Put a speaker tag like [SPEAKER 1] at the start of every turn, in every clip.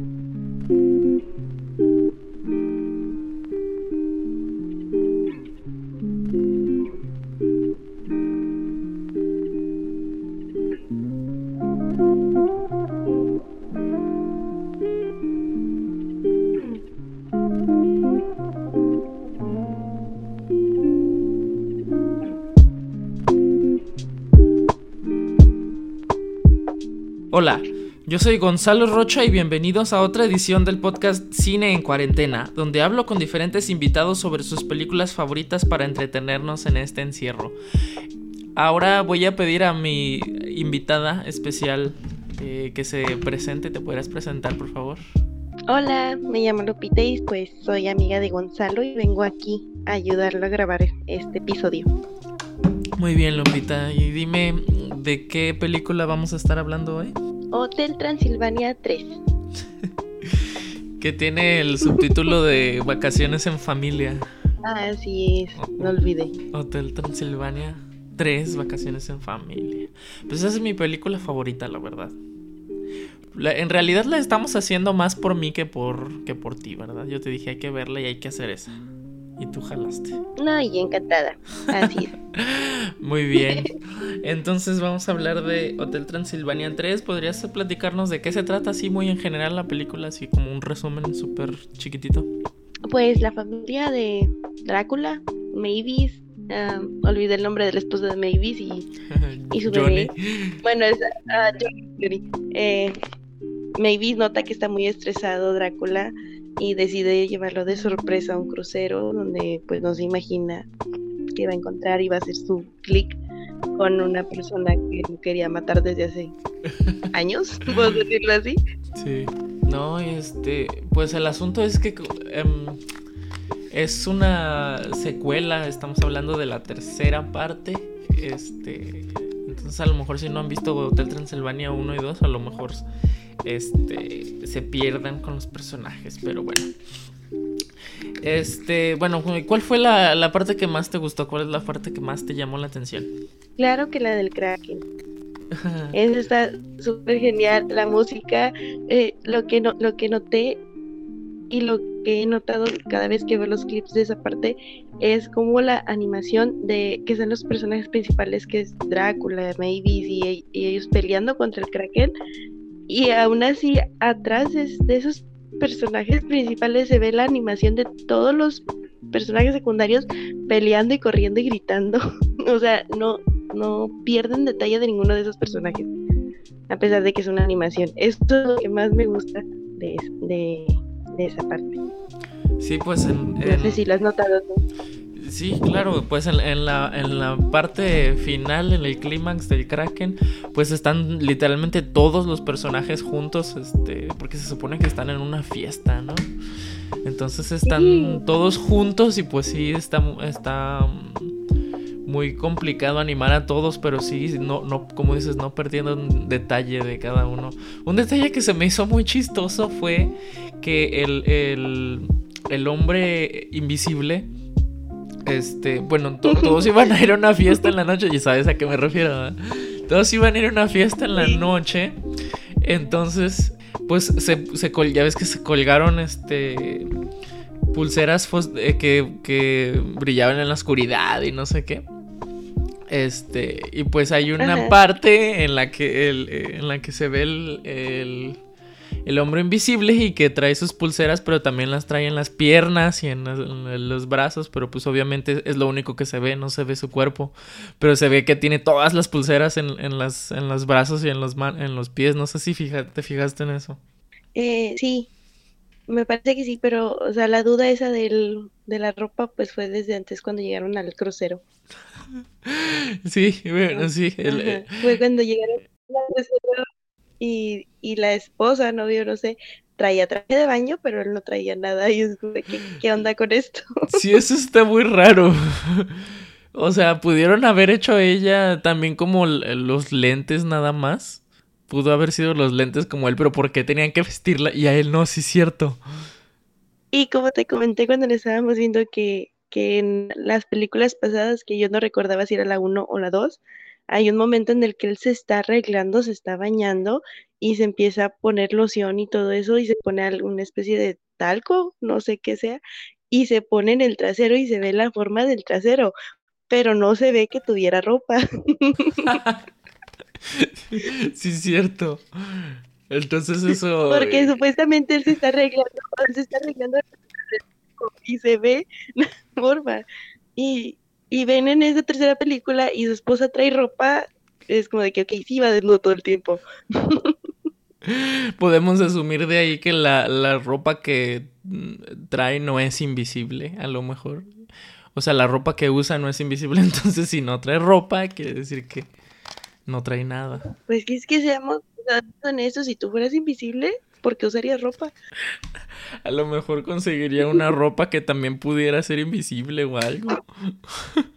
[SPEAKER 1] Hola, yo soy Gonzalo Rocha y bienvenidos a otra edición del podcast Cine en Cuarentena, donde hablo con diferentes invitados sobre sus películas favoritas para entretenernos en este encierro. Ahora voy a pedir a mi invitada especial eh, que se presente. ¿Te podrías presentar, por favor?
[SPEAKER 2] Hola, me llamo Lupita y pues soy amiga de Gonzalo y vengo aquí a ayudarlo a grabar este episodio.
[SPEAKER 1] Muy bien, Lupita. Y dime, ¿de qué película vamos a estar hablando hoy?
[SPEAKER 2] Hotel Transilvania 3.
[SPEAKER 1] que tiene el subtítulo de Vacaciones en Familia.
[SPEAKER 2] Ah, sí es, no olvidé.
[SPEAKER 1] Hotel Transilvania 3, Vacaciones en Familia. Pues esa es mi película favorita, la verdad. en realidad la estamos haciendo más por mí que por, que por ti, ¿verdad? Yo te dije hay que verla y hay que hacer esa. Y tú jalaste.
[SPEAKER 2] No, y encantada. Así es.
[SPEAKER 1] Muy bien. Entonces vamos a hablar de Hotel Transilvania 3. ¿Podrías platicarnos de qué se trata así muy en general la película? Así como un resumen súper chiquitito.
[SPEAKER 2] Pues la familia de Drácula, Mavis, olvidé el nombre del esposo de Mavis y, y su bebé. Bueno, es uh, Johnny. Eh, Mavis nota que está muy estresado Drácula y decide llevarlo de sorpresa a un crucero donde pues no se imagina que va a encontrar y va a hacer su clic con una persona que quería matar desde hace años, puedo decirlo así.
[SPEAKER 1] Sí, no, este, pues el asunto es que em, es una secuela, estamos hablando de la tercera parte, este, entonces a lo mejor si no han visto Hotel Transilvania 1 y 2, a lo mejor este, se pierdan con los personajes, pero bueno. Este, bueno, ¿cuál fue la, parte que más te gustó? ¿Cuál es la parte que más te llamó la atención?
[SPEAKER 2] Claro que la del Kraken. Esa está súper genial. La música, eh, lo, que no, lo que noté y lo que he notado cada vez que veo los clips de esa parte es como la animación de que son los personajes principales, que es Drácula, Mavis y, y ellos peleando contra el Kraken. Y aún así, atrás de, esos personajes principales se ve la animación de todos los personajes secundarios peleando y corriendo y gritando. o sea, no, no pierden detalle de ninguno de esos personajes. A pesar de que es una animación. Esto es lo que más me gusta de, de, esa parte.
[SPEAKER 1] Sí, pues en,
[SPEAKER 2] No sé si lo has notado.
[SPEAKER 1] Sí, claro, pues en, la, en la parte final, en el clímax del Kraken, pues están literalmente todos los personajes juntos, este, porque se supone que están en una fiesta, ¿no? Entonces están todos juntos y pues sí, está, está muy complicado animar a todos, pero sí, no, no, como dices, no perdiendo un detalle de cada uno. Un detalle que se me hizo muy chistoso fue que el, el, el hombre invisible este, bueno, todos iban a ir a una fiesta en la noche, y sabes a qué me refiero, Todos iban a ir a una fiesta en la noche. Entonces, pues se, se ya ves que se colgaron este pulseras eh, que, que, brillaban en la oscuridad y no sé qué. Este, y pues hay una parte en la que el, eh, en la que se ve el el hombre invisible y que trae sus pulseras, pero también las trae en las piernas y en, los brazos, pero pues obviamente es lo único que se ve, no se ve su cuerpo, pero se ve que tiene todas las pulseras en, las, en los brazos y en los, en los pies, no sé si te fijaste en eso.
[SPEAKER 2] Eh, sí, me parece que sí, pero, o sea, la duda esa del, de la ropa, pues fue desde antes cuando llegaron al crucero.
[SPEAKER 1] sí, bueno, sí. Eh,
[SPEAKER 2] fue cuando llegaron al crucero y, y la esposa, novio, no sé, traía traje de baño, pero él no traía nada. Y es ¿qué, onda con esto?
[SPEAKER 1] Sí, eso está muy raro. O sea, pudieron haber hecho ella también como los lentes nada más. Pudo haber sido los lentes como él, pero ¿por qué tenían que vestirla? Y a él no, sí es cierto.
[SPEAKER 2] Y como te comenté cuando le estábamos viendo que, que en las películas pasadas, que yo no recordaba si era la 1 o la 2, hay un momento en el que él se está arreglando, se está bañando y se empieza a poner loción y todo eso y se pone alguna especie de talco, no sé qué sea, y se pone en el trasero y se ve la forma del trasero, pero no se ve que tuviera ropa.
[SPEAKER 1] sí, es cierto. Entonces eso...
[SPEAKER 2] Porque supuestamente él se está arreglando, se está arreglando y se ve la forma. Y, y ven en esa tercera película y su esposa trae ropa, es como de que, ok, sí va desnudo todo el tiempo.
[SPEAKER 1] Podemos asumir de ahí que la, la ropa que mm, trae no es invisible, a lo mejor. O sea, la ropa que usa no es invisible, entonces si no trae ropa, quiere decir que no trae nada.
[SPEAKER 2] Pues que es que seamos honestos, si tú fueras invisible, ¿por qué usarías ropa?
[SPEAKER 1] A lo mejor conseguiría una ropa que también pudiera ser invisible o algo.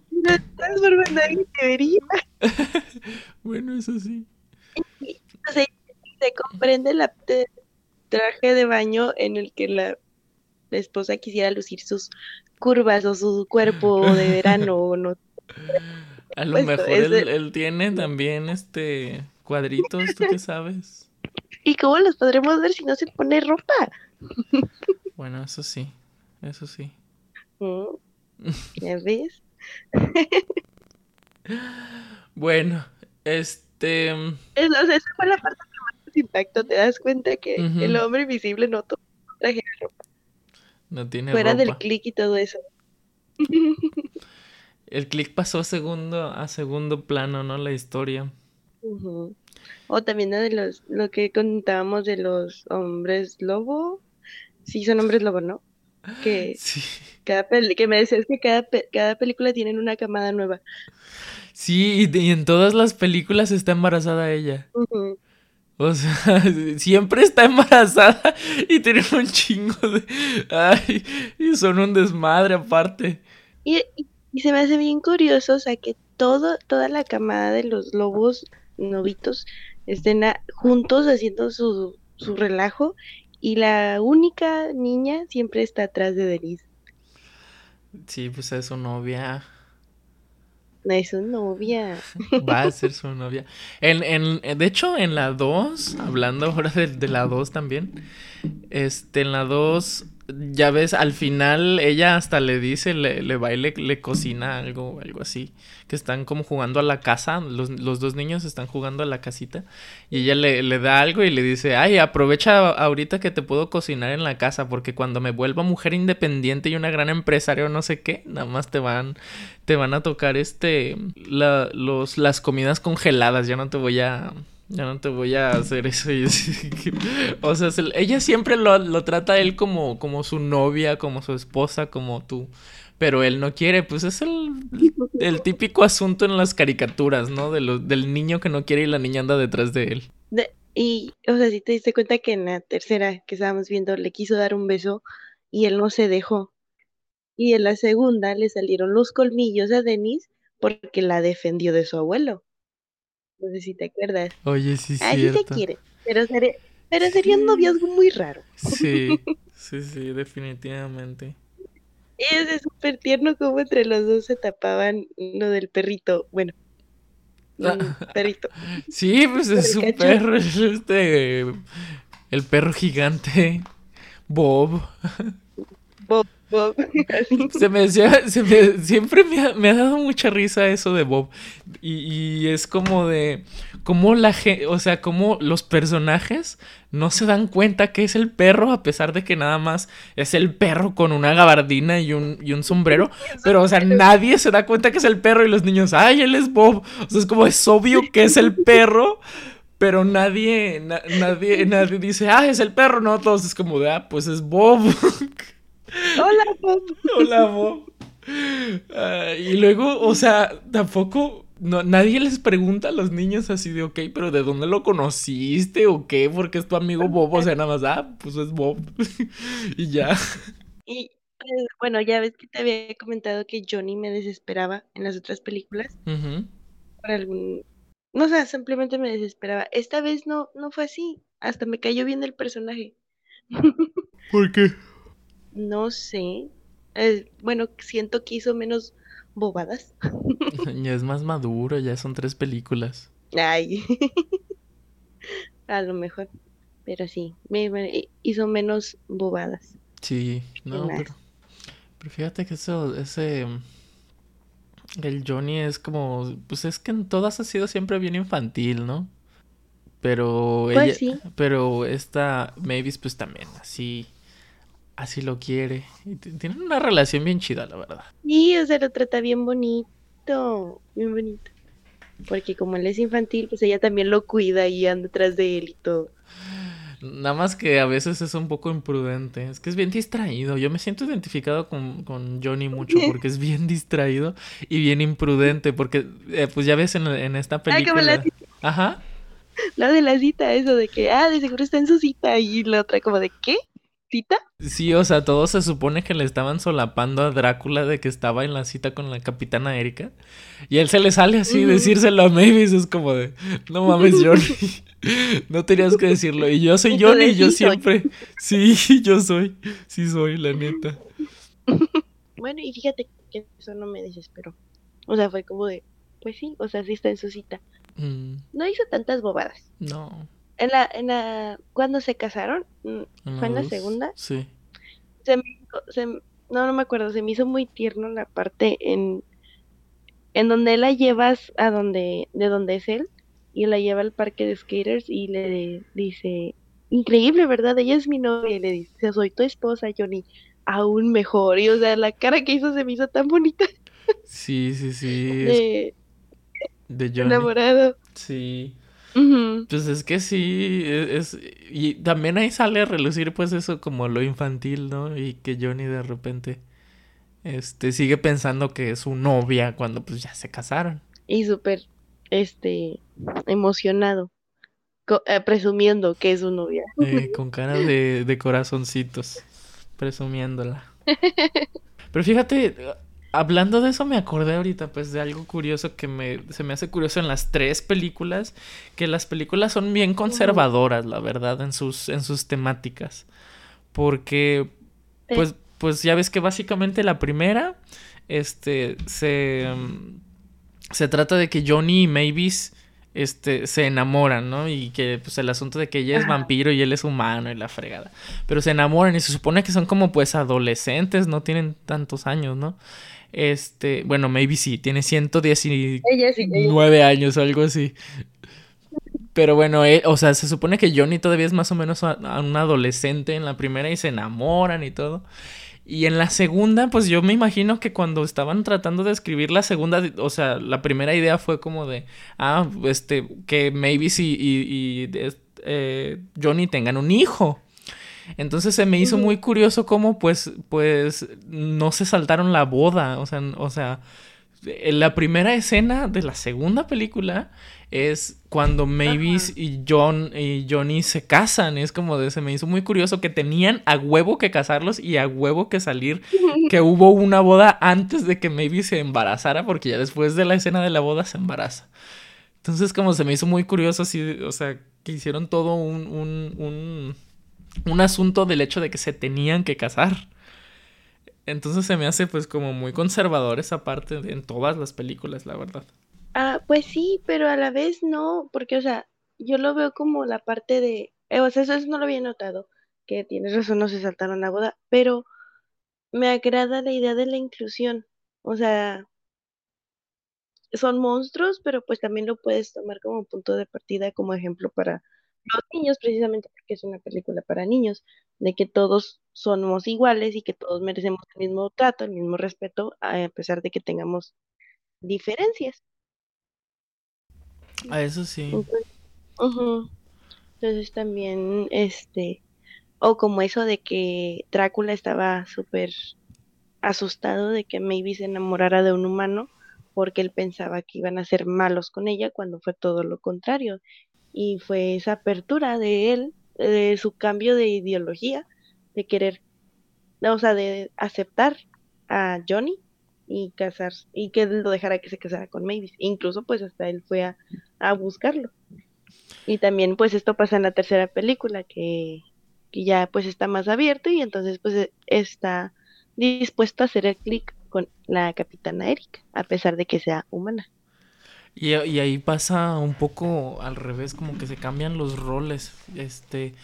[SPEAKER 2] No, no nadie te vería.
[SPEAKER 1] bueno, eso sí.
[SPEAKER 2] Se, se comprende la traje de baño en el que la, esposa quisiera lucir sus curvas o su cuerpo de verano o no.
[SPEAKER 1] A lo mejor él, tiene también este cuadritos, ¿tú qué sabes?
[SPEAKER 2] ¿Y cómo los podremos ver si no se pone ropa?
[SPEAKER 1] Bueno, eso sí, eso sí.
[SPEAKER 2] Mm, ¿Ya ves?
[SPEAKER 1] bueno, este...
[SPEAKER 2] esa fue la parte que más impactó. Te das cuenta que el hombre invisible no traje ropa.
[SPEAKER 1] No tiene
[SPEAKER 2] Fuera del click y todo eso.
[SPEAKER 1] el click pasó a segundo, a segundo plano, ¿no? La historia.
[SPEAKER 2] O también de los, lo que contábamos de los hombres lobo. Sí, son hombres lobo, ¿no? Que, cada que me decías que cada, cada película tienen una camada nueva.
[SPEAKER 1] Sí, y, en todas las películas está embarazada ella. O sea, siempre está embarazada y tiene un chingo de... Ay, y son un desmadre aparte.
[SPEAKER 2] Y, y, se me hace bien curioso, o sea, que todo, toda la camada de los lobos novitos estén juntos haciendo su, su relajo y la única niña siempre está atrás de Denise.
[SPEAKER 1] Sí, pues es su novia.
[SPEAKER 2] No es su novia.
[SPEAKER 1] Va a ser su novia. En, en, de hecho, en la 2, hablando ahora de, de la 2 también, este, en la 2 ya ves, al final ella hasta le dice, le, le va y le, cocina algo, algo así. Que están como jugando a la casa, los, los dos niños están jugando a la casita. Y ella le, le, da algo y le dice, ay, aprovecha ahorita que te puedo cocinar en la casa, porque cuando me vuelva mujer independiente y una gran empresaria o no sé qué, nada más te van, te van a tocar este, la, los, las comidas congeladas, ya no te voy a ya no te voy a hacer eso. o sea, ella siempre lo, trata a él como, como su novia, como su esposa, como tú. Pero él no quiere, pues es el, el típico asunto en las caricaturas, ¿no? De lo, del niño que no quiere y la niña anda detrás de él.
[SPEAKER 2] y, o sea, si te diste cuenta que en la tercera que estábamos viendo le quiso dar un beso y él no se dejó. Y en la segunda le salieron los colmillos a Denise porque la defendió de su abuelo. No sé si te acuerdas.
[SPEAKER 1] Oye, sí, sí.
[SPEAKER 2] Ahí te quiere. Pero, sería, pero sería un noviazgo muy raro.
[SPEAKER 1] Sí, sí, sí, definitivamente.
[SPEAKER 2] Es súper tierno como entre los dos se tapaban lo del perrito. Bueno, perrito.
[SPEAKER 1] Sí, pues es un perro, es este. El perro gigante. Bob.
[SPEAKER 2] Bob.
[SPEAKER 1] me, se me siempre me ha, dado mucha risa eso de Bob. Y, es como de. Como la. O sea, como los personajes no se dan cuenta que es el perro, a pesar de que nada más es el perro con una gabardina y un, y un sombrero. Pero, o sea, nadie se da cuenta que es el perro y los niños, ¡ay, él es Bob! O sea, es como es obvio que es el perro pero nadie, nadie, nadie dice, ah, es el perro, no, todos es como de, ah, pues es Bob.
[SPEAKER 2] Hola, Bob.
[SPEAKER 1] Hola, Bob. y luego, o sea, tampoco no, nadie les pregunta a los niños así de, ok, pero ¿de dónde lo conociste o qué? Porque es tu amigo Bob, o sea, nada más, ah, pues es Bob. y ya.
[SPEAKER 2] Y pues, bueno, ya ves que te había comentado que Johnny me desesperaba en las otras películas. Por algún. No sé, simplemente me desesperaba. Esta vez no, no fue así. Hasta me cayó bien el personaje.
[SPEAKER 1] ¿Por qué?
[SPEAKER 2] No sé. Eh, bueno, siento que hizo menos bobadas.
[SPEAKER 1] ya es más maduro, ya son tres películas.
[SPEAKER 2] Ay. a lo mejor. Pero sí, me, hizo menos bobadas.
[SPEAKER 1] Sí, no, pero, pero, fíjate que eso, ese... El Johnny es como... Pues es que en todas ha sido siempre bien infantil, ¿no? Pero
[SPEAKER 2] pues ella,
[SPEAKER 1] pero esta Mavis pues también así así lo quiere. Y tienen una relación bien chida, la verdad.
[SPEAKER 2] Sí, o sea, lo trata bien bonito, bien bonito. Porque como él es infantil, pues ella también lo cuida y anda detrás de él y todo.
[SPEAKER 1] Nada más que a veces es un poco imprudente. Es que es bien distraído. Yo me siento identificado con, con Johnny mucho porque es bien distraído y bien imprudente. Porque, eh, pues ya ves en, en esta ah, película. Ajá.
[SPEAKER 2] Lo de la cita, eso de que, ah, de seguro está en su cita. Y la otra, como de, ¿qué?
[SPEAKER 1] Sí, o sea, todo se supone que le estaban solapando a Drácula de que estaba en la cita con la capitana Erika. Y él se le sale así, decírselo a Mavis, es como de, no mames, Johnny, no tenías que decirlo. Y yo soy Johnny, y yo siempre, sí, yo soy, sí soy, la neta.
[SPEAKER 2] Bueno, y fíjate que eso no me desesperó. O sea, fue como de, pues sí, o sea, sí está en su cita. Mm. No hizo tantas bobadas.
[SPEAKER 1] No.
[SPEAKER 2] En la, en la, cuando se casaron, mm, fue en la segunda.
[SPEAKER 1] Sí.
[SPEAKER 2] Se me, se, no, no me acuerdo, se me hizo muy tierno la parte en, en donde la llevas a donde, de donde es él, y la lleva al parque de skaters y le dice, increíble, ¿verdad? Ella es mi novia, y le dice, soy tu esposa, Johnny, aún mejor, y o sea, la cara que hizo se me hizo tan bonita.
[SPEAKER 1] Sí, sí, sí.
[SPEAKER 2] De,
[SPEAKER 1] de Johnny.
[SPEAKER 2] Enamorado.
[SPEAKER 1] Sí. Pues es que sí, e, es, y también ahí sale a relucir pues eso como lo infantil, ¿no? Y que Johnny de repente este sigue pensando que es su novia cuando pues ya se casaron.
[SPEAKER 2] Y súper este emocionado, eh, presumiendo que es su novia.
[SPEAKER 1] Eh, con cara de, de corazoncitos, presumiéndola. Pero fíjate, Hablando de eso me acordé ahorita pues de algo curioso que me, se me hace curioso en las tres películas, que las películas son bien conservadoras, la verdad, en sus, en sus temáticas. Porque, pues, pues ya ves que básicamente la primera, este, se, se trata de que Johnny y Mavis este, se enamoran, ¿no? Y que pues el asunto de que ella es vampiro y él es humano y la fregada. Pero se enamoran y se supone que son como pues adolescentes, no tienen tantos años, ¿no? Este, bueno, maybe sí, tiene 119 años o algo así. Pero bueno, eh, o sea, se supone que Johnny todavía es más o menos un adolescente en la primera y se enamoran y todo. Y en la segunda, pues yo me imagino que cuando estaban tratando de escribir la segunda, o sea, la primera idea fue como de, ah, este, que maybe si y, eh, Johnny tengan un hijo. Entonces se me hizo muy curioso cómo pues, pues no se saltaron la boda. O sea, o sea, la primera escena de la segunda película es cuando Mavis y John y Johnny se casan. Es como de, se me hizo muy curioso que tenían a huevo que casarlos y a huevo que salir. Que hubo una boda antes de que Mavis se embarazara, porque ya después de la escena de la boda se embaraza. Entonces, como se me hizo muy curioso, así, o sea, que hicieron todo un, un un asunto del hecho de que se tenían que casar. Entonces se me hace pues como muy conservador esa parte en todas las películas, la verdad.
[SPEAKER 2] Ah, pues sí, pero a la vez no, porque o sea, yo lo veo como la parte de, eh, o sea, eso, no lo había notado, que tienes razón, no se saltaron la boda, pero me agrada la idea de la inclusión, o sea, son monstruos, pero pues también lo puedes tomar como punto de partida, como ejemplo para los niños, precisamente porque es una película para niños, de que todos somos iguales y que todos merecemos el mismo trato, el mismo respeto, a pesar de que tengamos diferencias.
[SPEAKER 1] A eso sí.
[SPEAKER 2] Entonces, también, este, o como eso de que Drácula estaba súper asustado de que Maybe se enamorara de un humano porque él pensaba que iban a ser malos con ella cuando fue todo lo contrario y fue esa apertura de él, de su cambio de ideología, de querer, o sea, de aceptar a Johnny y casarse, y que él lo dejara que se casara con Mavis. Incluso pues hasta él fue a, a buscarlo. Y también pues esto pasa en la tercera película, que, que ya pues está más abierto y entonces pues está dispuesto a hacer el clic con la capitana Erika, a pesar de que sea humana.
[SPEAKER 1] Y, y, ahí pasa un poco al revés, como que se cambian los roles. Este,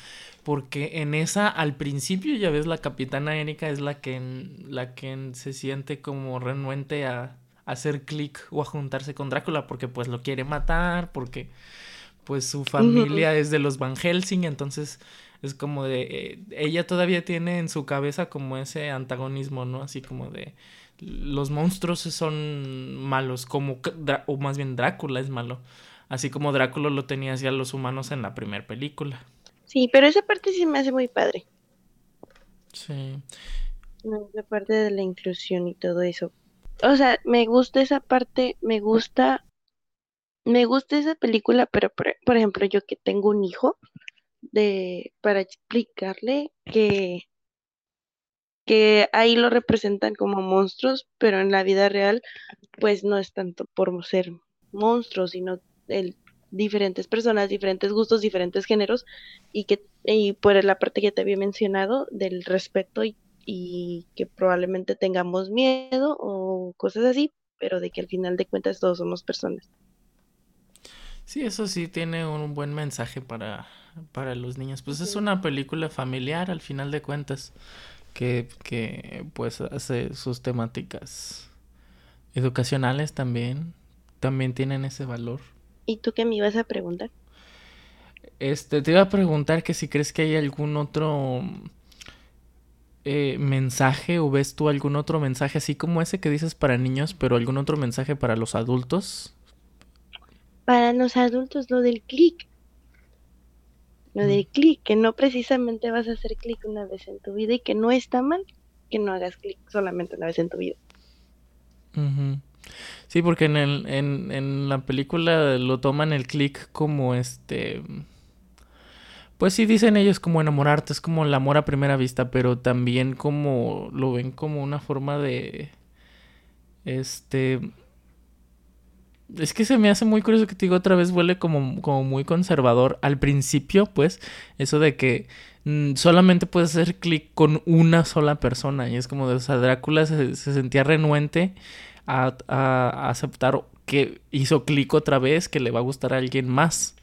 [SPEAKER 1] porque en esa, al principio, ya ves, la capitana Erika es la que, la que se siente como renuente a, hacer clic o a juntarse con Drácula, porque pues lo quiere matar, porque pues su familia es de los Van Helsing, entonces es como de, eh, ella todavía tiene en su cabeza como ese antagonismo, ¿no? Así como de, los monstruos son malos, como, o más bien Drácula es malo, así como Drácula lo tenía hacia los humanos en la primera película.
[SPEAKER 2] Sí, pero esa parte sí me hace muy padre.
[SPEAKER 1] Sí.
[SPEAKER 2] esa parte de la inclusión y todo eso. O sea, me gusta esa parte, me gusta, me gusta esa película, pero por, por ejemplo, yo que tengo un hijo, de, para explicarle que, que ahí lo representan como monstruos, pero en la vida real, pues no es tanto por ser monstruos, sino el diferentes personas, diferentes gustos, diferentes géneros, y que y por la parte que te había mencionado del respeto y, que probablemente tengamos miedo o cosas así, pero de que al final de cuentas todos somos personas.
[SPEAKER 1] Sí, eso sí tiene un buen mensaje para, para los niños. Pues es una película familiar al final de cuentas que, que pues hace sus temáticas educacionales también, también tienen ese valor.
[SPEAKER 2] ¿Y tú qué me ibas a preguntar?
[SPEAKER 1] Este, te iba a preguntar que si crees que hay algún otro eh, mensaje o ves tú algún otro mensaje así como ese que dices para niños, pero algún otro mensaje para los adultos.
[SPEAKER 2] Para los adultos, lo del clic. Lo del clic, que no precisamente vas a hacer clic una vez en tu vida y que no está mal que no hagas clic solamente una vez en tu vida.
[SPEAKER 1] Sí, porque en, el, en, en la película lo toman el click como este... Pues sí dicen ellos como enamorarte, es como el amor a primera vista, pero también como lo ven como una forma de... Este... Es que se me hace muy curioso que te digo otra vez huele como, como muy conservador. Al principio, pues, eso de que mm, solamente puedes hacer clic con una sola persona. Y es como de, o sea, Drácula se, se sentía renuente a, aceptar que hizo clic otra vez, que le va a gustar a alguien más.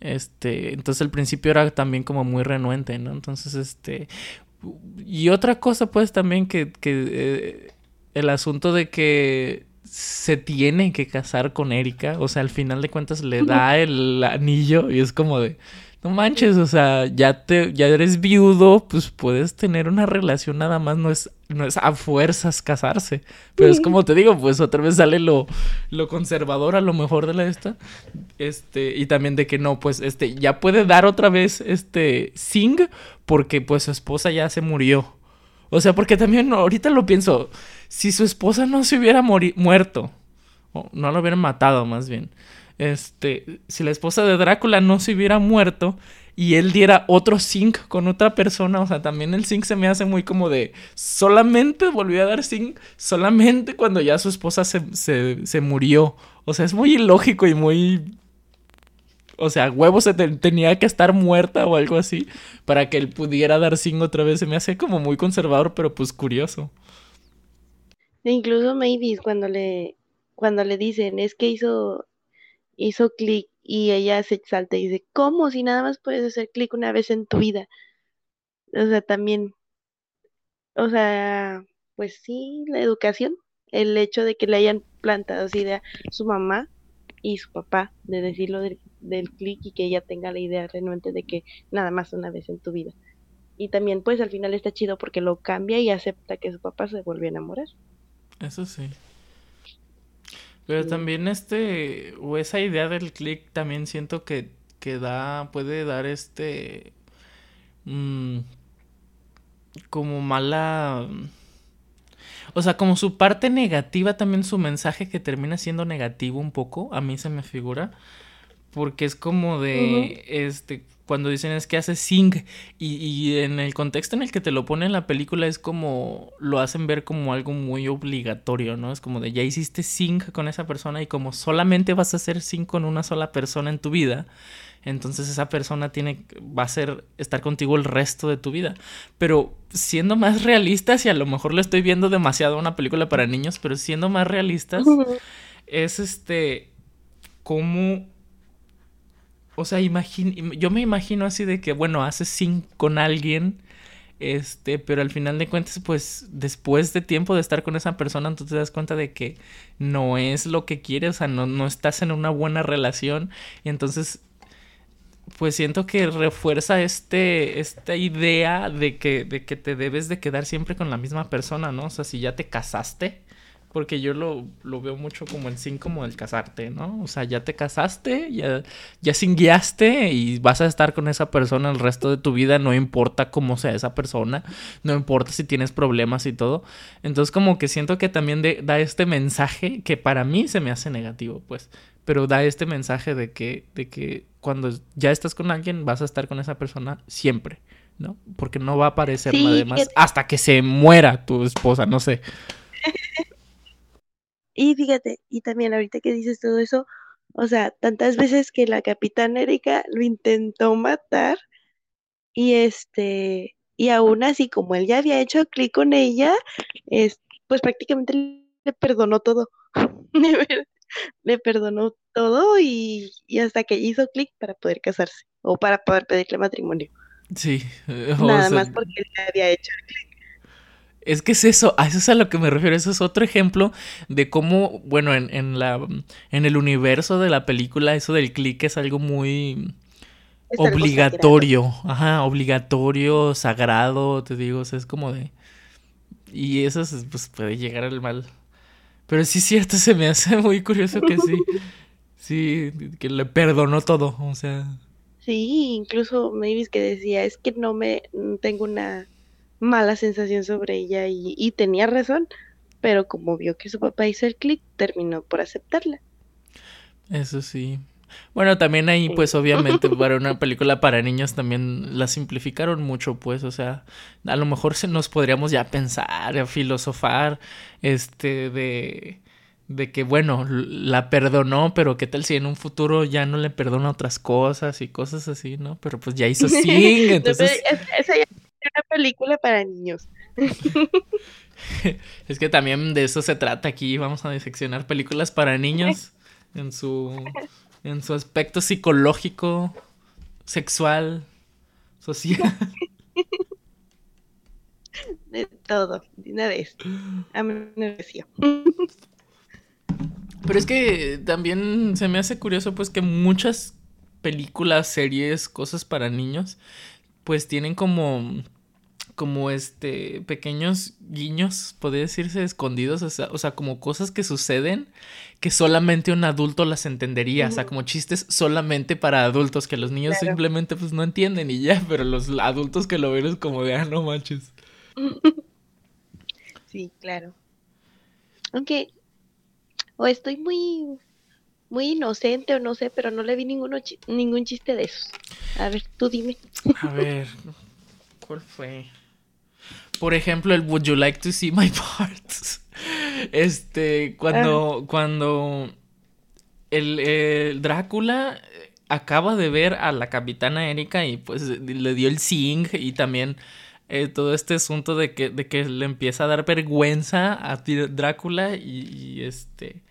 [SPEAKER 1] Este, entonces al principio era también como muy renuente, ¿no? Entonces, este, y otra cosa pues también que, que eh, el asunto de que se tiene que casar con Erika, o sea, al final de cuentas le da el anillo y es como de, no manches, o sea, ya te, ya eres viudo, pues puedes tener una relación nada más, no es, no es a fuerzas casarse. Pero es como te digo, pues otra vez sale lo, lo conservador a lo mejor de la esta. Este, y también de que no, pues, este, ya puede dar otra vez este Sing, porque pues su esposa ya se murió. O sea, porque también ahorita lo pienso, si su esposa no se hubiera muerto, o no lo hubieran matado más bien este, si la esposa de Drácula no se hubiera muerto y él diera otro zinc con otra persona, o sea, también el zinc se me hace muy como de, solamente volvió a dar zinc, solamente cuando ya su esposa se, murió. O sea, es muy ilógico y muy... O sea, huevo se tenía que estar muerta o algo así para que él pudiera dar zinc otra vez. Se me hace como muy conservador, pero pues curioso.
[SPEAKER 2] E incluso Mavis cuando le cuando le dicen es que hizo hizo clic y ella se exalta y dice, ¿cómo? Si nada más puedes hacer clic una vez en tu vida. O sea, también, o sea, pues sí, la educación, el hecho de que le hayan plantado esa idea su mamá y su papá de decirlo del, del clic y que ella tenga la idea renuente de que nada más una vez en tu vida. Y también pues al final está chido porque lo cambia y acepta que su papá se volvió a enamorar.
[SPEAKER 1] Eso sí. Pero también este, o esa idea del click también siento que, que da, puede dar este, mmm, como mala, o sea, como su parte negativa también su mensaje que termina siendo negativo un poco, a mí se me figura, porque es como de, este, cuando dicen es que hace sing y, y, en el contexto en el que te lo pone en la película es como lo hacen ver como algo muy obligatorio, ¿no? Es como de ya hiciste sing con esa persona y como solamente vas a hacer sing con una sola persona en tu vida, entonces esa persona tiene va a ser estar contigo el resto de tu vida. Pero siendo más realistas y a lo mejor le estoy viendo demasiado una película para niños, pero siendo más realistas es este cómo o sea, yo me imagino así de que, bueno, haces sync con alguien, este, pero al final de cuentas, pues, después de tiempo de estar con esa persona, tú te das cuenta de que no es lo que quieres, o sea, no, no estás en una buena relación, y entonces, pues siento que refuerza este, esta idea de que, de que te debes de quedar siempre con la misma persona, ¿no? O sea, si ya te casaste, porque yo lo, veo mucho como el sin como el casarte, ¿no? O sea, ya te casaste, ya, ya guiaste y vas a estar con esa persona el resto de tu vida, no importa cómo sea esa persona, no importa si tienes problemas y todo. Entonces como que siento que también da este mensaje que para mí se me hace negativo, pues, pero da este mensaje de que, de que cuando ya estás con alguien vas a estar con esa persona siempre, ¿no? Porque no va a aparecer nada más hasta que se muera tu esposa, no sé.
[SPEAKER 2] Y fíjate, y también ahorita que dices todo eso, o sea, tantas veces que la capitana Erika lo intentó matar y este, y aún así como él ya había hecho clic con ella, es, pues prácticamente le perdonó todo. le perdonó todo y, y hasta que hizo clic para poder casarse o para poder pedirle matrimonio.
[SPEAKER 1] Sí.
[SPEAKER 2] Nada más porque él ya había hecho clic.
[SPEAKER 1] Es que es eso, a eso es a lo que me refiero. Eso es otro ejemplo de cómo, bueno, en, la, en el universo de la película, eso del click es algo muy obligatorio. Ajá, obligatorio, sagrado, te digo, o sea, es como de... Y eso pues, puede llegar al mal. Pero sí es cierto, se me hace muy curioso que sí. Sí, que le perdonó todo, o sea...
[SPEAKER 2] Sí, incluso Mavis que decía, es que no me tengo una mala sensación sobre ella y, tenía razón, pero como vio que su papá hizo el clic, terminó por aceptarla.
[SPEAKER 1] Eso sí. Bueno, también ahí, pues obviamente, para una película para niños también la simplificaron mucho, pues, o sea, a lo mejor se nos podríamos ya pensar, filosofar, este, de, de que, bueno, la perdonó, pero qué tal si en un futuro ya no le perdona otras cosas y cosas así, ¿no? Pero pues ya hizo sí, entonces
[SPEAKER 2] una película para niños.
[SPEAKER 1] es que también de eso se trata aquí. Vamos a diseccionar películas para niños en su, en su aspecto psicológico, sexual, social.
[SPEAKER 2] De todo, de una vez. A mí me.
[SPEAKER 1] Pero es que también se me hace curioso pues que muchas películas, series, cosas para niños, pues tienen como como este pequeños guiños, podría decirse, escondidos, o sea, o sea, como cosas que suceden que solamente un adulto las entendería, o sea, como chistes solamente para adultos que los niños simplemente pues no entienden y ya, pero los adultos que lo ven es como de, ah, no manches.
[SPEAKER 2] Sí, claro. Aunque o estoy muy muy inocente o no sé, pero no le vi ninguno ningún chiste de esos. A ver, tú dime.
[SPEAKER 1] A ver, ¿cuál fue? Por ejemplo, el Would You Like to See My Parts. Este, cuando, ah. cuando el, Drácula acaba de ver a la capitana Erika y pues le dio el sing y también eh, todo este asunto de que, de que le empieza a dar vergüenza a Drácula y, este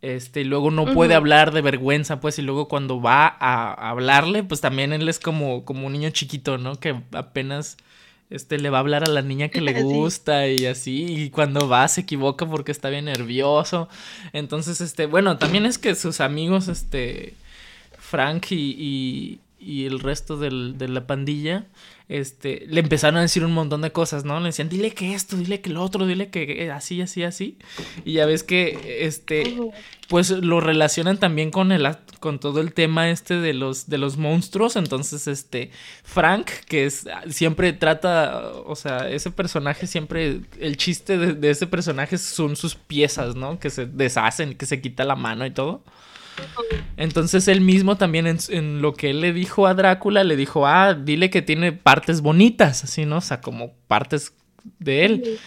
[SPEAKER 1] este y luego no puede hablar de vergüenza pues y luego cuando va a hablarle pues también él es como como un niño chiquito no que apenas este le va a hablar a la niña que le gusta y así y cuando va se equivoca porque está bien nervioso. Entonces este bueno también es que sus amigos este Frank y, y, el resto del, de la pandilla este, le empezaron a decir un montón de cosas, ¿no? Le decían, dile que esto, dile que lo otro, dile que así, así, así. Y ya ves que, este, pues lo relacionan también con el, con todo el tema este de los, de los monstruos. Entonces, este, Frank, que es, siempre trata, o sea, ese personaje siempre, el chiste de, de ese personaje son sus piezas, ¿no? Que se deshacen, que se quita la mano y todo. Entonces él mismo también en, lo que él le dijo a Drácula, le dijo, ah, dile que tiene partes bonitas, así, ¿no? O sea, como partes de él.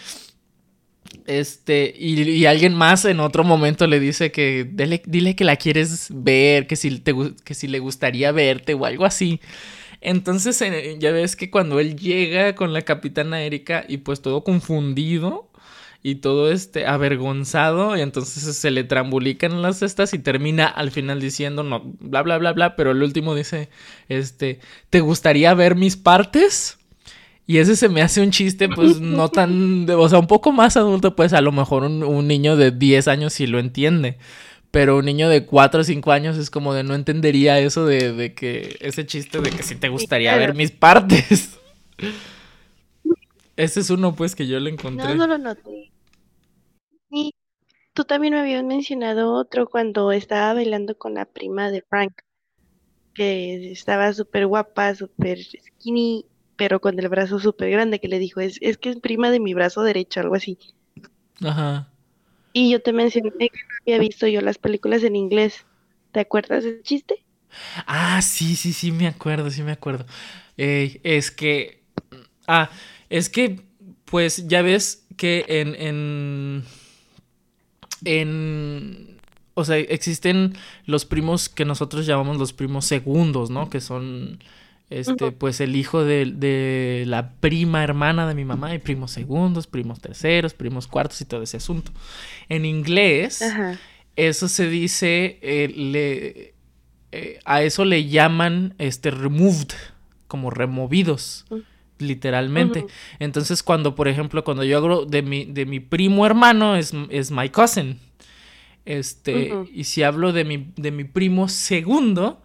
[SPEAKER 1] Este, y, alguien más en otro momento le dice que dile que la quieres ver, que si, te, que si le gustaría verte o algo así. Entonces ya ves que cuando él llega con la capitana Erika y pues todo confundido, y todo este avergonzado y entonces se le trambulican las cestas y termina al final diciendo no bla bla bla bla pero el último dice este ¿te gustaría ver mis partes? Y ese se me hace un chiste, pues no tan, o sea, un poco más adulto, pues a lo mejor un, un niño de 10 años sí lo entiende. Pero un niño de 4 o 5 años es como de no entendería eso de, de que ese chiste de que sí te gustaría ver mis partes. Ese es uno, pues, que yo le encontré.
[SPEAKER 2] No, no lo noté. Y tú también me habías mencionado otro cuando estaba bailando con la prima de Frank, que estaba súper guapa, súper skinny, pero con el brazo súper grande, que le dijo, es, es que es prima de mi brazo derecho, algo así.
[SPEAKER 1] Ajá.
[SPEAKER 2] Y yo te mencioné que no había visto yo las películas en inglés. ¿Te acuerdas del chiste?
[SPEAKER 1] Ah, sí, sí, sí, me acuerdo, sí me acuerdo. Eh, es que... Ah, es que, pues, ya ves que en, en, en, o sea, existen los primos que nosotros llamamos los primos segundos, ¿no? Que son, este, pues, el hijo de, de la prima hermana de mi mamá y primos segundos, primos terceros, primos cuartos y todo ese asunto. En inglés,
[SPEAKER 2] Ajá.
[SPEAKER 1] eso se dice, eh, le, eh, a eso le llaman, este, removed, como removidos literalmente. Entonces, cuando, por ejemplo, cuando yo hablo de mi, de mi primo hermano, es, es my cousin. Este, y si hablo de mi, de mi primo segundo,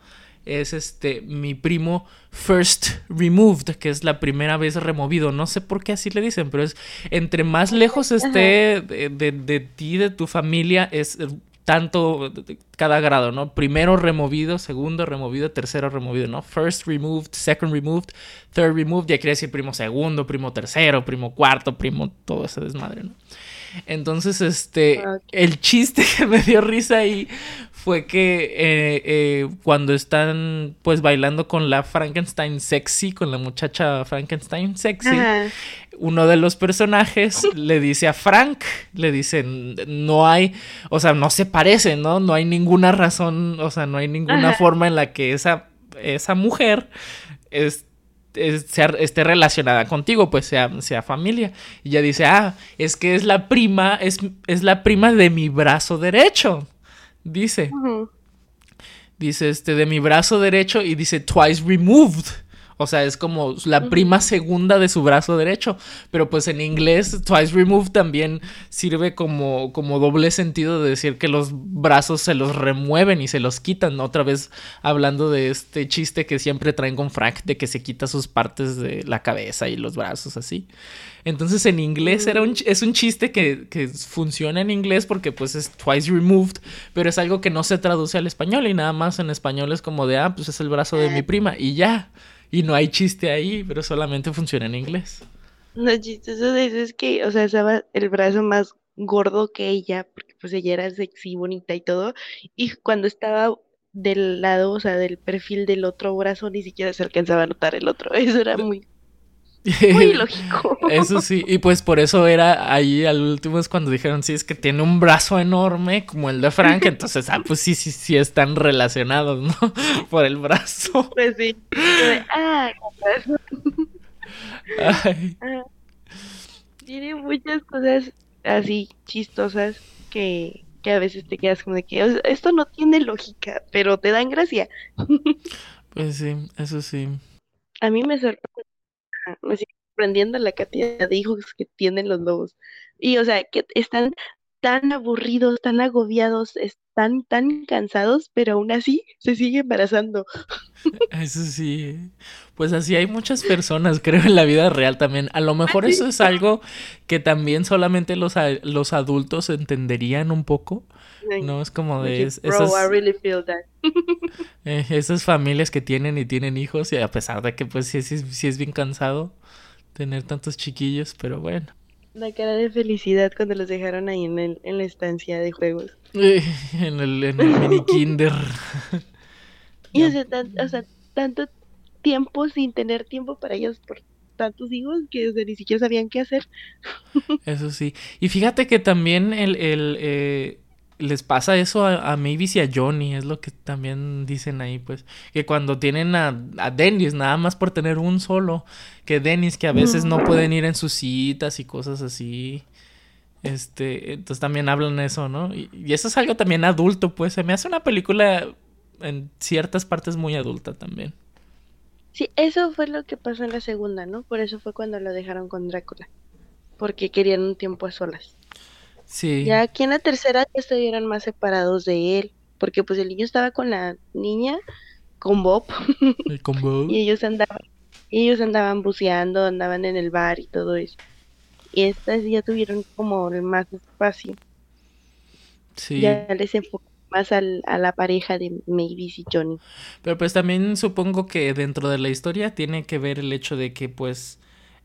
[SPEAKER 1] es este, mi primo first removed, que es la primera vez removido. No sé por qué así le dicen, pero es entre más lejos esté de, de, de ti, de tu familia, es tanto cada grado, ¿no? Primero removido, segundo removido, tercero removido, ¿no? First removed, second removed, third removed, ya quiere decir primo segundo, primo tercero, primo cuarto, primo todo ese desmadre, ¿no? Entonces, este,
[SPEAKER 2] Ok.
[SPEAKER 1] el chiste que me dio risa ahí fue que eh, eh, cuando están pues bailando con la Frankenstein sexy, con la muchacha Frankenstein sexy,
[SPEAKER 2] Ajá.
[SPEAKER 1] Uno de los personajes le dice a Frank, le dice, no hay, o sea, no se parece, ¿no? No hay ninguna razón, o sea, no hay ninguna
[SPEAKER 2] Ajá.
[SPEAKER 1] forma en la que esa, esa mujer es, es- sea- esté relacionada contigo, pues sea, sea familia. Y ella dice, ah, es que es la prima, es, es la prima de mi brazo derecho. Dice, dice este, de mi brazo derecho y dice twice removed. O sea, es como la prima segunda de su brazo derecho. Pero pues en inglés, twice removed también sirve como, como doble sentido de decir que los brazos se los remueven y se los quitan. Otra vez hablando de este chiste que siempre traen con Frank, de que se quita sus partes de la cabeza y los brazos así. Entonces en inglés era un, es un chiste que, que funciona en inglés porque pues es twice removed, pero es algo que no se traduce al español y nada más en español es como de, ah, pues es el brazo de mi prima y ya. Y no hay chiste ahí, pero solamente funciona en inglés.
[SPEAKER 2] Lo chistoso de eso es que, o sea, estaba el brazo más gordo que ella, porque pues ella era sexy, bonita y todo, y cuando estaba del lado, o sea, del perfil del otro brazo, ni siquiera se alcanzaba a notar el otro. Eso era muy, muy lógico.
[SPEAKER 1] Eso sí, y pues por eso era ahí al último es cuando dijeron, sí, es que tiene un brazo enorme como el de Frank, entonces, ah, pues sí, sí, sí están relacionados, ¿no? Por el brazo.
[SPEAKER 2] Pues sí. Ah.
[SPEAKER 1] Ay,
[SPEAKER 2] Ah. Tiene muchas cosas así chistosas que, que a veces te quedas como de que "O sea, esto no tiene lógica, pero te dan gracia.
[SPEAKER 1] pues sí, eso sí.
[SPEAKER 2] A mí me sorprende, me sigue sorprendiendo la cantidad de hijos que tienen los lobos. Y o sea, que están tan aburridos, tan agobiados, están tan cansados, pero aún así se sigue embarazando.
[SPEAKER 1] Eso sí. Pues así hay muchas personas, creo, en la vida real también. A lo mejor eso es algo que también solamente los, los adultos entenderían un poco. No es como de es-
[SPEAKER 2] Bro,
[SPEAKER 1] esas,
[SPEAKER 2] I really feel that.
[SPEAKER 1] eh, esas familias que tienen y tienen hijos y a pesar de que pues sí, sí, sí es bien cansado tener tantos chiquillos, pero bueno.
[SPEAKER 2] La cara de felicidad cuando los dejaron ahí en, el, en la estancia de juegos.
[SPEAKER 1] Eh, En el, en el mini kinder.
[SPEAKER 2] Y o sea, tan- o sea, tanto tiempo sin tener tiempo para ellos por tantos hijos que sea, ni siquiera sabían qué hacer.
[SPEAKER 1] Eso sí. Y fíjate que también el, el, eh, les pasa eso a, a Mavis y a Johnny, es lo que también dicen ahí, pues. Que cuando tienen a, a Dennis, nada más por tener un solo, que Dennis, que a veces no pueden ir en sus citas y cosas así. Este, entonces también hablan eso, ¿no? Y, y, eso es algo también adulto, pues se me hace una película en ciertas partes muy adulta también.
[SPEAKER 2] Sí, eso fue lo que pasó en la segunda, ¿no? Por eso fue cuando lo dejaron con Drácula. Porque querían un tiempo a solas.
[SPEAKER 1] Sí.
[SPEAKER 2] Ya aquí en la tercera ya estuvieron más separados de él. Porque pues el niño estaba con la niña, con Bob.
[SPEAKER 1] ¿Y con Bob?
[SPEAKER 2] y ellos andaban, ellos andaban buceando, andaban en el bar y todo eso. Y estas ya tuvieron como el más espacio.
[SPEAKER 1] Sí.
[SPEAKER 2] Ya les enfocó más al, a la pareja de Mavis y Johnny.
[SPEAKER 1] Pero pues también supongo que dentro de la historia tiene que ver el hecho de que pues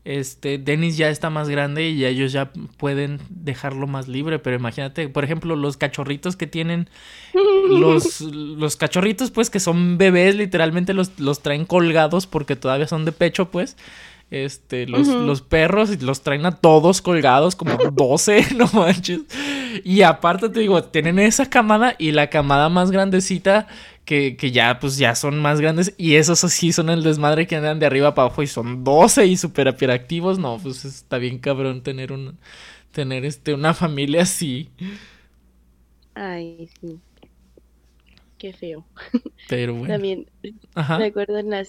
[SPEAKER 1] este Dennis ya está más grande y ellos ya pueden dejarlo más libre, pero imagínate, por ejemplo, los cachorritos que tienen los, los cachorritos pues que son bebés, literalmente los, los traen colgados porque todavía son de pecho pues. Este, los, uh -huh. los perros los traen a todos colgados, como 12, no manches. Y aparte te digo, tienen esa camada y la camada más grandecita que, que, ya, pues ya son más grandes. Y esos sí son el desmadre que andan de arriba para abajo y son 12 y súper hiperactivos. No, pues está bien cabrón tener un, tener este, una familia así.
[SPEAKER 2] Ay, sí. Qué feo.
[SPEAKER 1] Pero bueno.
[SPEAKER 2] También Ajá. me acuerdo en la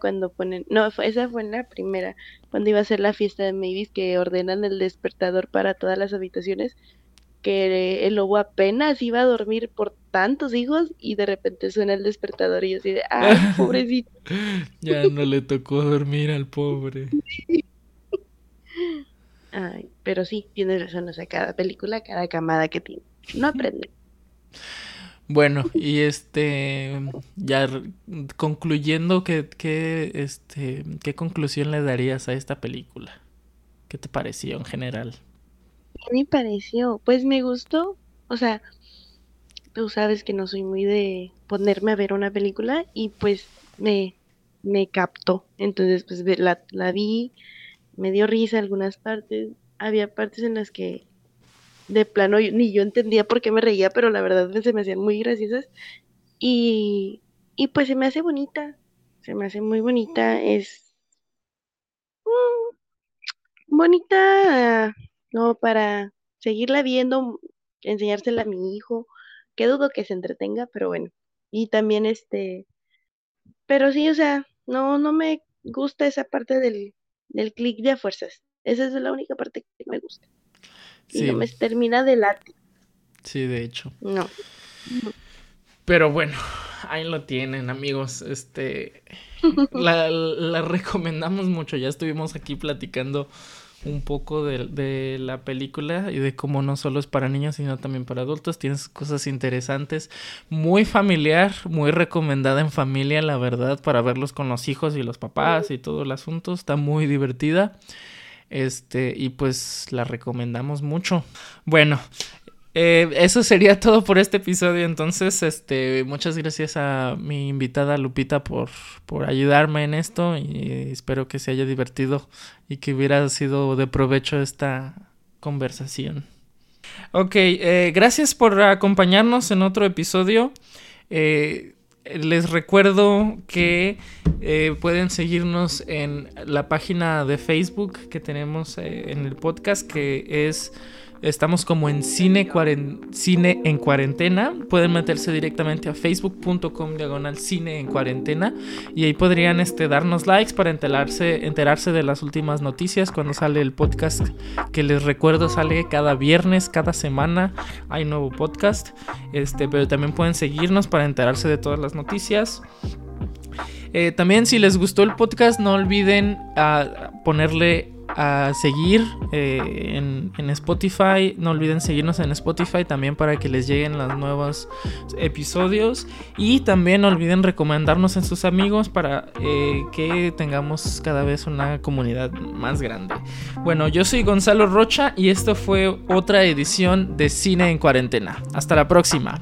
[SPEAKER 2] cuando ponen, no, esa fue en la primera, cuando iba a ser la fiesta de Mavis que ordenan el despertador para todas las habitaciones, que el lobo apenas iba a dormir por tantos hijos y de repente suena el despertador y yo así de, ay, pobrecito.
[SPEAKER 1] ya no le tocó dormir al pobre.
[SPEAKER 2] Ay, pero sí, tienes razón, o sea, cada película, cada camada que tiene, no aprende.
[SPEAKER 1] Bueno, y este, ya concluyendo, ¿qué, qué, este, ¿qué conclusión le darías a esta película? ¿Qué te pareció en general?
[SPEAKER 2] ¿Qué me pareció? Pues me gustó, o sea, tú sabes que no soy muy de ponerme a ver una película y pues me, me captó, entonces pues la, la vi, me dio risa algunas partes, había partes en las que de plano ni yo entendía por qué me reía, pero la verdad se me hacían muy graciosas. Y, y pues se me hace bonita, se me hace muy bonita, es mm, bonita no para seguirla viendo, enseñársela a mi hijo, que dudo que se entretenga, pero bueno. Y también este, pero sí, o sea, no, no me gusta esa parte del, del clic de a fuerzas. Esa es la única parte que me gusta. Sí. Y no me termina de late.
[SPEAKER 1] Sí, de hecho.
[SPEAKER 2] No.
[SPEAKER 1] Pero bueno, ahí lo tienen, amigos. Este. la, la, recomendamos mucho. Ya estuvimos aquí platicando un poco de, de, la película y de cómo no solo es para niños, sino también para adultos. Tienes cosas interesantes. Muy familiar, muy recomendada en familia, la verdad, para verlos con los hijos y los papás y todo el asunto. Está muy divertida. Este, y pues la recomendamos mucho. Bueno, eh, eso sería todo por este episodio. Entonces, este, muchas gracias a mi invitada Lupita por, por ayudarme en esto. Y espero que se haya divertido y que hubiera sido de provecho esta conversación. Ok, eh, gracias por acompañarnos en otro episodio. Eh, les recuerdo que pueden seguirnos en la página de Facebook que tenemos en el podcast, que es estamos como en cine, cine en cuarentena. Pueden meterse directamente a facebook.com diagonal cine en cuarentena y ahí podrían este, darnos likes para enterarse, enterarse de las últimas noticias cuando sale el podcast que les recuerdo sale cada viernes, cada semana hay nuevo podcast. Este, pero también pueden seguirnos para enterarse de todas las noticias. Eh, también si les gustó el podcast no olviden uh, ponerle a seguir eh, en, en, Spotify. No olviden seguirnos en Spotify también para que les lleguen los nuevos episodios. Y también no olviden recomendarnos en sus amigos para eh, que tengamos cada vez una comunidad más grande. Bueno, yo soy Gonzalo Rocha y esto fue otra edición de Cine en Cuarentena. Hasta la próxima.